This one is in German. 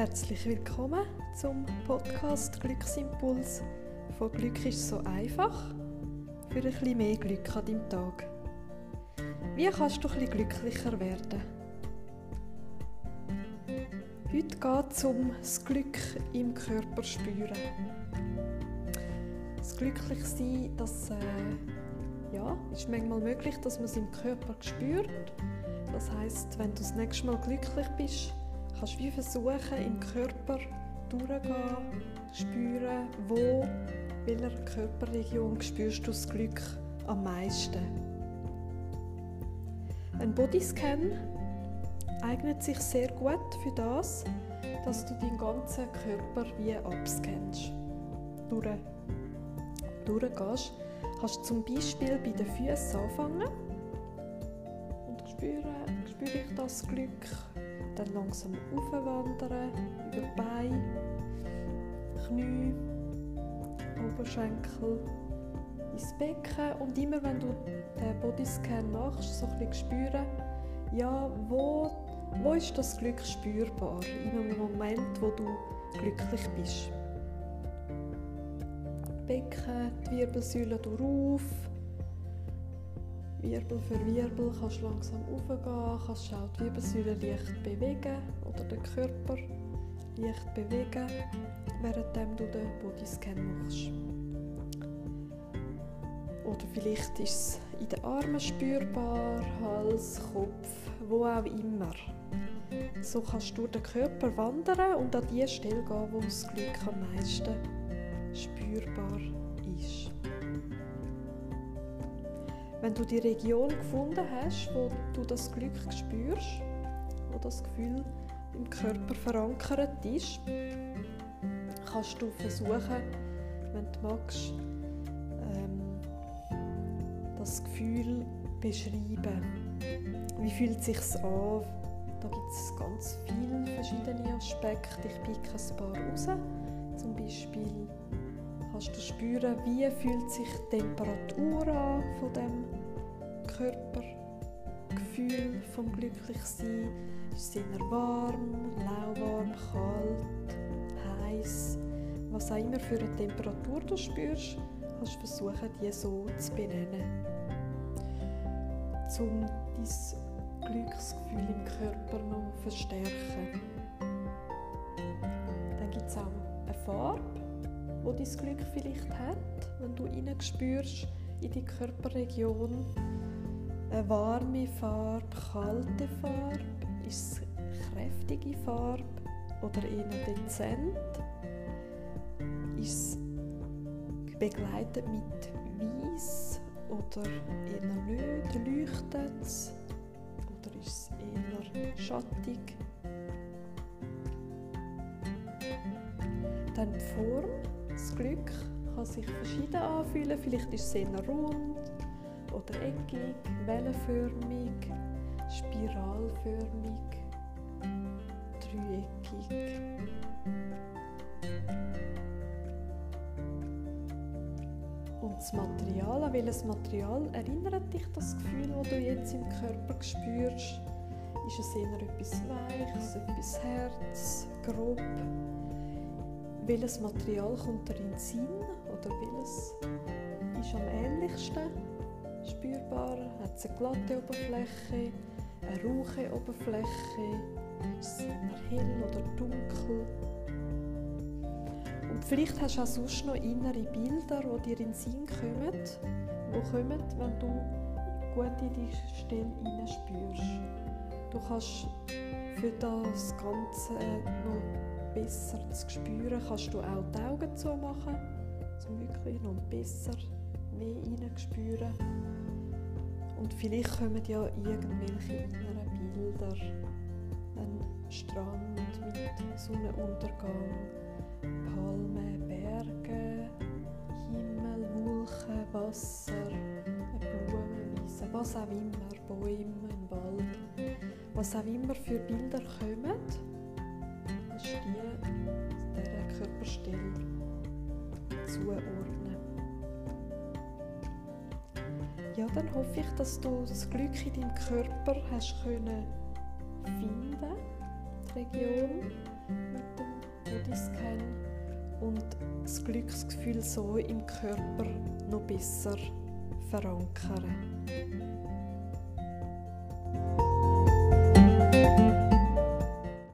Herzlich willkommen zum Podcast Glücksimpuls von Glück ist so einfach für ein bisschen mehr Glück an deinem Tag. Wie kannst du ein bisschen glücklicher werden? Heute geht es um das Glück im Körper spüren. Das Glücklichsein, das äh, ja, ist manchmal möglich, dass man es im Körper spürt. Das heißt, wenn du das nächste Mal glücklich bist, kannst wie versuchen, im Körper durchzugehen, spüren, wo, welcher Körperregion spürst du das Glück am meisten. Ein Bodyscan eignet sich sehr gut für das, dass du deinen ganzen Körper wie abscannst. Durch, durchgehst, kannst du zum Beispiel bei den Füßen anfangen und spüren, spüre ich das Glück dann langsam aufwandern, über die Beine, Knie, Oberschenkel, ins Becken und immer wenn du den Bodyscan machst, so ein bisschen spüren, ja, wo, wo ist das Glück spürbar in einem Moment, wo du glücklich bist. Becken, die Wirbelsäule auf, Wirbel für Wirbel kannst du langsam aufgehen, kannst auch die Wirbelsäule leicht bewegen oder den Körper leicht bewegen, während du den Bodyscan machst. Oder vielleicht ist es in den Armen spürbar, Hals, Kopf, wo auch immer. So kannst du den Körper wandern und an die Stelle gehen, wo das Glück am meisten spürbar ist. Wenn du die Region gefunden hast, wo du das Glück spürst, wo das Gefühl im Körper verankert ist, kannst du versuchen, wenn du magst, ähm, das Gefühl beschreiben. Wie fühlt es sich an? Da gibt es ganz viele verschiedene Aspekte. Ich picke ein paar raus. Zum Beispiel kannst du spüren, wie fühlt sich die Temperatur an von dem Körpergefühl vom Glücklichsein. Ist es eher warm, lauwarm, kalt, heiß, was auch immer für eine Temperatur du spürst, kannst du versuchen, die so zu benennen. Um dein Glücksgefühl im Körper noch zu verstärken. Dann gibt es auch eine Farbe, wo dein Glück vielleicht hat, wenn du spürst in die Körperregion. Eine warme Farbe, kalte Farbe, ist es kräftige Farbe oder eher dezent? Ist es begleitet mit Weiß oder eher nicht? Leuchtet es? Oder ist es eher schattig? Dann die Form das Glück kann sich verschieden anfühlen. Vielleicht ist es eher rund oder eckig, wellenförmig, spiralförmig, dreieckig. Und das Material, an welches Material erinnert dich das Gefühl, das du jetzt im Körper spürst? Ist es eher etwas Weiches, etwas Herz, grob? Welches Material kommt dir in den Sinn oder welches ist am ähnlichsten spürbar? Hat es eine glatte Oberfläche, eine rauche Oberfläche? Ist es hell oder dunkel? Und vielleicht hast du auch sonst noch innere Bilder, die dir in den Sinn kommen, die kommen, wenn du gut in die Stelle spürst. Du kannst für das Ganze noch besser zu spüren, kannst du auch die Augen zumachen, um wirklich noch besser mehr hineinspüren. Und vielleicht kommen ja irgendwelche inneren Bilder. Ein Strand mit Sonnenuntergang, Palmen, Berge, Himmel, Wolken, Wasser, eine Blumenwiese, was auch immer, Bäume, ein Wald, was auch immer für Bilder kommen Stelle zuordnen. Ja, dann hoffe ich, dass du das Glück in deinem Körper hast können finden, die Region mit dem Bodyscan und das Glücksgefühl so im Körper noch besser verankern.